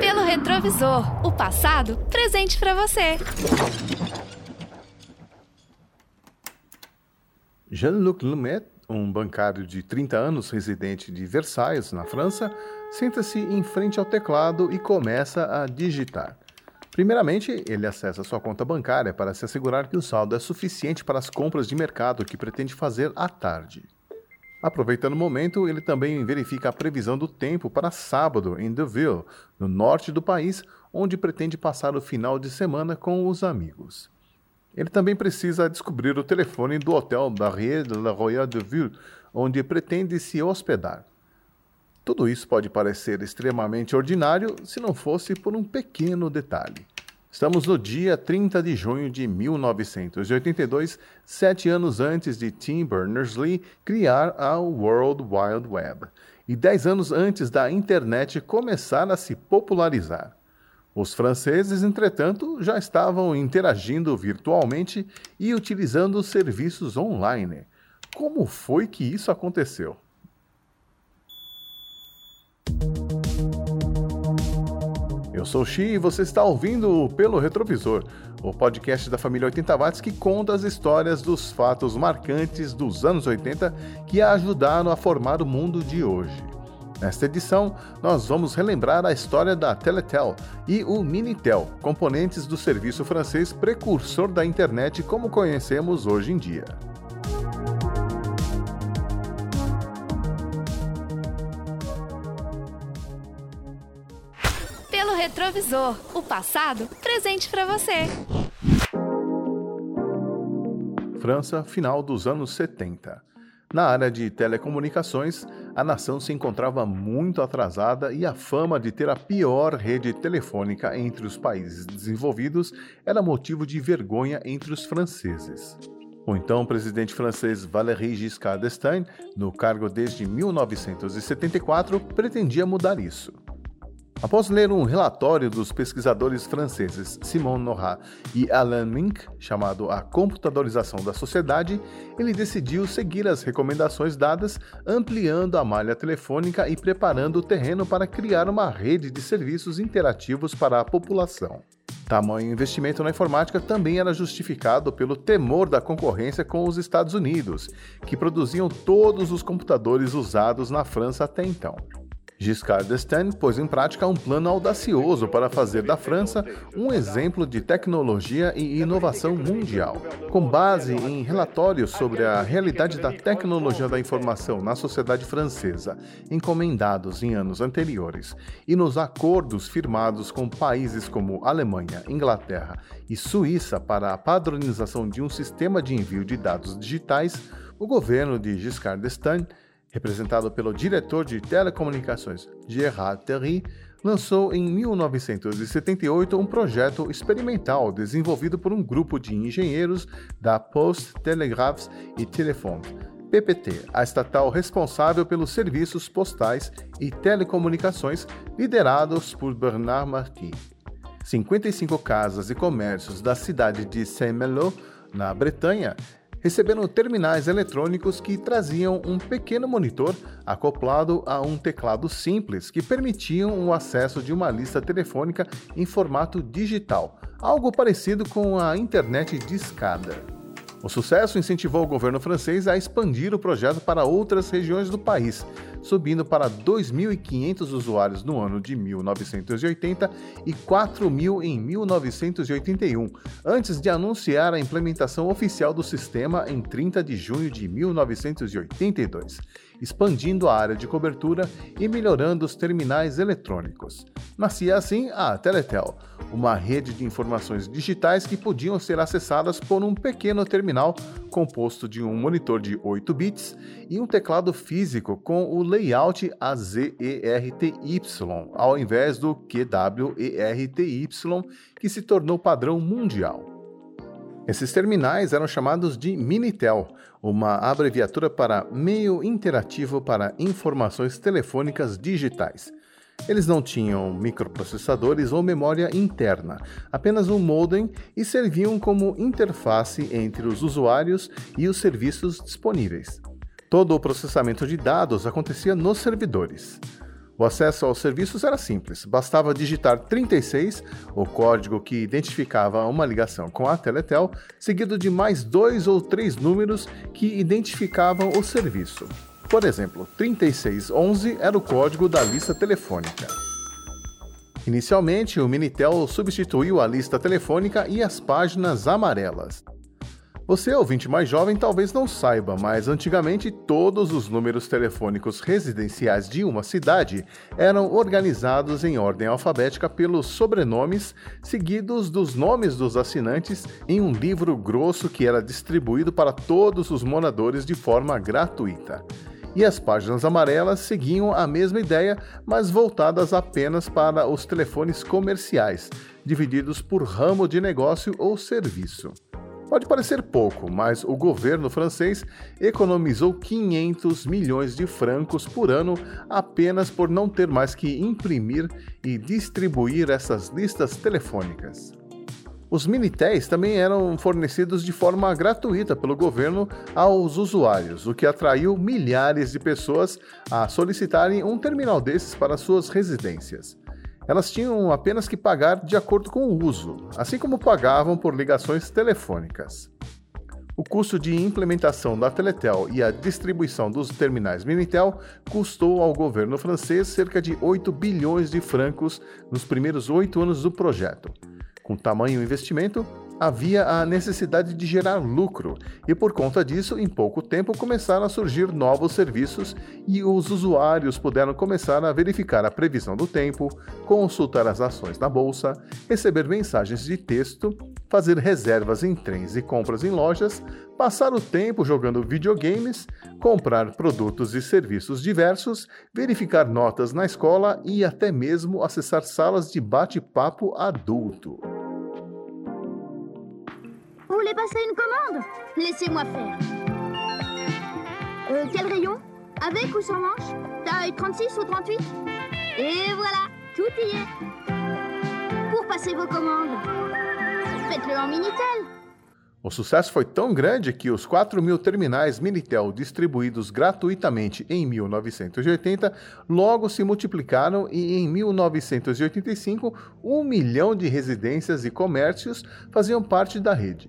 Pelo retrovisor, o passado presente para você. Jean-Luc Lumet, um bancário de 30 anos residente de Versailles, na França, senta-se em frente ao teclado e começa a digitar. Primeiramente, ele acessa sua conta bancária para se assegurar que o saldo é suficiente para as compras de mercado que pretende fazer à tarde. Aproveitando o momento, ele também verifica a previsão do tempo para sábado em Deauville, no norte do país, onde pretende passar o final de semana com os amigos. Ele também precisa descobrir o telefone do hotel Barrière de la Royale de Ville, onde pretende se hospedar. Tudo isso pode parecer extremamente ordinário se não fosse por um pequeno detalhe. Estamos no dia 30 de junho de 1982, sete anos antes de Tim Berners-Lee criar a World Wide Web, e dez anos antes da internet começar a se popularizar. Os franceses, entretanto, já estavam interagindo virtualmente e utilizando serviços online. Como foi que isso aconteceu? Eu sou o Xi e você está ouvindo Pelo Retrovisor, o podcast da família 80 Watts que conta as histórias dos fatos marcantes dos anos 80 que ajudaram a formar o mundo de hoje. Nesta edição, nós vamos relembrar a história da Teletel e o Minitel, componentes do serviço francês precursor da internet como conhecemos hoje em dia. Retrovisor, o passado presente para você. França, final dos anos 70. Na área de telecomunicações, a nação se encontrava muito atrasada e a fama de ter a pior rede telefônica entre os países desenvolvidos era motivo de vergonha entre os franceses. O então presidente francês Valéry Giscard d'Estaing, no cargo desde 1974, pretendia mudar isso. Após ler um relatório dos pesquisadores franceses Simon Norat e Alain Mink, chamado A Computadorização da Sociedade, ele decidiu seguir as recomendações dadas, ampliando a malha telefônica e preparando o terreno para criar uma rede de serviços interativos para a população. Tamanho investimento na informática também era justificado pelo temor da concorrência com os Estados Unidos, que produziam todos os computadores usados na França até então. Giscard d'Estaing pôs em prática um plano audacioso para fazer da França um exemplo de tecnologia e inovação mundial. Com base em relatórios sobre a realidade da tecnologia da informação na sociedade francesa, encomendados em anos anteriores, e nos acordos firmados com países como Alemanha, Inglaterra e Suíça para a padronização de um sistema de envio de dados digitais, o governo de Giscard d'Estaing representado pelo diretor de telecomunicações Gerard Terry, lançou em 1978 um projeto experimental desenvolvido por um grupo de engenheiros da Post Telegraphs e Telephone, PPT, a estatal responsável pelos serviços postais e telecomunicações liderados por Bernard Marty. 55 casas e comércios da cidade de Saint-Malo, na Bretanha, receberam terminais eletrônicos que traziam um pequeno monitor acoplado a um teclado simples que permitiam o acesso de uma lista telefônica em formato digital, algo parecido com a internet de escada. O sucesso incentivou o governo francês a expandir o projeto para outras regiões do país, subindo para 2.500 usuários no ano de 1980 e 4.000 em 1981, antes de anunciar a implementação oficial do sistema em 30 de junho de 1982 expandindo a área de cobertura e melhorando os terminais eletrônicos. Nascia assim a Teletel, uma rede de informações digitais que podiam ser acessadas por um pequeno terminal composto de um monitor de 8 bits e um teclado físico com o layout AZERTY, ao invés do QWERTY, que se tornou padrão mundial. Esses terminais eram chamados de Minitel, uma abreviatura para Meio Interativo para Informações Telefônicas Digitais. Eles não tinham microprocessadores ou memória interna, apenas um modem e serviam como interface entre os usuários e os serviços disponíveis. Todo o processamento de dados acontecia nos servidores. O acesso aos serviços era simples, bastava digitar 36, o código que identificava uma ligação com a Teletel, seguido de mais dois ou três números que identificavam o serviço. Por exemplo, 3611 era o código da lista telefônica. Inicialmente, o Minitel substituiu a lista telefônica e as páginas amarelas. Você, ouvinte mais jovem, talvez não saiba, mas antigamente todos os números telefônicos residenciais de uma cidade eram organizados em ordem alfabética pelos sobrenomes, seguidos dos nomes dos assinantes, em um livro grosso que era distribuído para todos os moradores de forma gratuita. E as páginas amarelas seguiam a mesma ideia, mas voltadas apenas para os telefones comerciais, divididos por ramo de negócio ou serviço. Pode parecer pouco, mas o governo francês economizou 500 milhões de francos por ano apenas por não ter mais que imprimir e distribuir essas listas telefônicas. Os Minitéis também eram fornecidos de forma gratuita pelo governo aos usuários, o que atraiu milhares de pessoas a solicitarem um terminal desses para suas residências elas tinham apenas que pagar de acordo com o uso, assim como pagavam por ligações telefônicas. O custo de implementação da Teletel e a distribuição dos terminais Minitel custou ao governo francês cerca de 8 bilhões de francos nos primeiros oito anos do projeto. Com tamanho investimento, havia a necessidade de gerar lucro, e por conta disso, em pouco tempo começaram a surgir novos serviços e os usuários puderam começar a verificar a previsão do tempo, consultar as ações na bolsa, receber mensagens de texto, fazer reservas em trens e compras em lojas, passar o tempo jogando videogames, comprar produtos e serviços diversos, verificar notas na escola e até mesmo acessar salas de bate-papo adulto. Voulez passer une commande Laissez-moi faire. Euh, quel rayon Avec ou sans manche Taille 36 ou 38 Et voilà, tout y est. Pour passer vos commandes, faites-le en Minitel. O sucesso foi tão grande que os 4 mil terminais Minitel distribuídos gratuitamente em 1980 logo se multiplicaram e em 1985 um milhão de residências e comércios faziam parte da rede.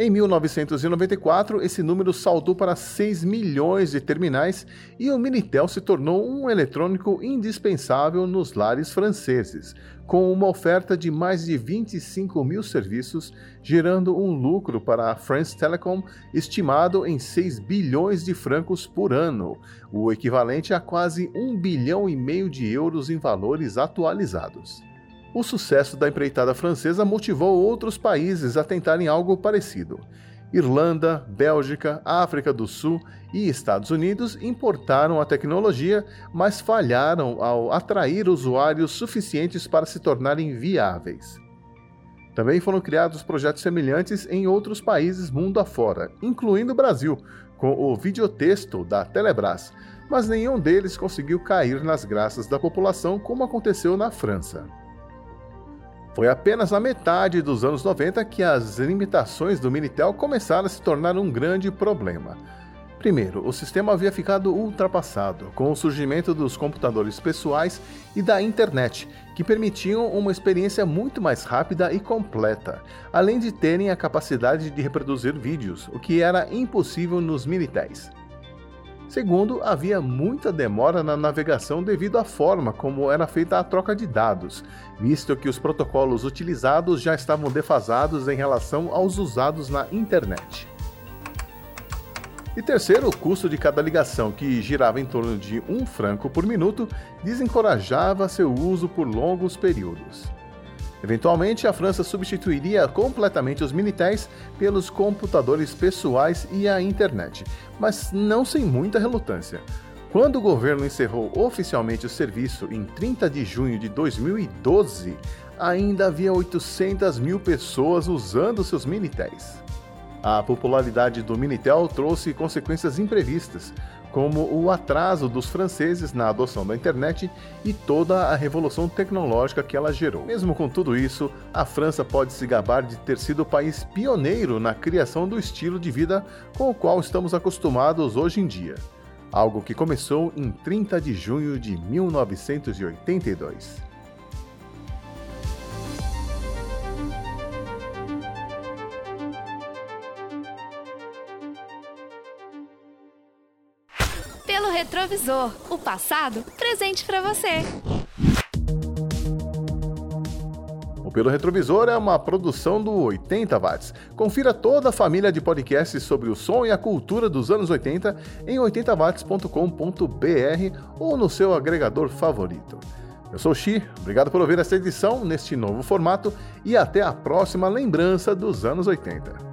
Em 1994, esse número saltou para 6 milhões de terminais e o Minitel se tornou um eletrônico indispensável nos lares franceses, com uma oferta de mais de 25 mil serviços, gerando um lucro para a France Telecom estimado em 6 bilhões de francos por ano, o equivalente a quase 1 bilhão e meio de euros em valores atualizados. O sucesso da empreitada francesa motivou outros países a tentarem algo parecido. Irlanda, Bélgica, África do Sul e Estados Unidos importaram a tecnologia, mas falharam ao atrair usuários suficientes para se tornarem viáveis. Também foram criados projetos semelhantes em outros países mundo afora, incluindo o Brasil, com o videotexto da Telebrás, mas nenhum deles conseguiu cair nas graças da população como aconteceu na França. Foi apenas na metade dos anos 90 que as limitações do Minitel começaram a se tornar um grande problema. Primeiro, o sistema havia ficado ultrapassado com o surgimento dos computadores pessoais e da internet, que permitiam uma experiência muito mais rápida e completa, além de terem a capacidade de reproduzir vídeos, o que era impossível nos Minitéis. Segundo, havia muita demora na navegação devido à forma como era feita a troca de dados, visto que os protocolos utilizados já estavam defasados em relação aos usados na internet. E terceiro, o custo de cada ligação, que girava em torno de um franco por minuto, desencorajava seu uso por longos períodos. Eventualmente, a França substituiria completamente os Minitéis pelos computadores pessoais e a internet, mas não sem muita relutância. Quando o governo encerrou oficialmente o serviço em 30 de junho de 2012, ainda havia 800 mil pessoas usando seus Minitéis. A popularidade do Minitel trouxe consequências imprevistas, como o atraso dos franceses na adoção da internet e toda a revolução tecnológica que ela gerou. Mesmo com tudo isso, a França pode se gabar de ter sido o país pioneiro na criação do estilo de vida com o qual estamos acostumados hoje em dia. algo que começou em 30 de junho de 1982. Pelo retrovisor, o passado presente para você. O Pelo Retrovisor é uma produção do 80 Watts. Confira toda a família de podcasts sobre o som e a cultura dos anos 80 em 80watts.com.br ou no seu agregador favorito. Eu sou o Xi, obrigado por ouvir esta edição neste novo formato e até a próxima lembrança dos anos 80.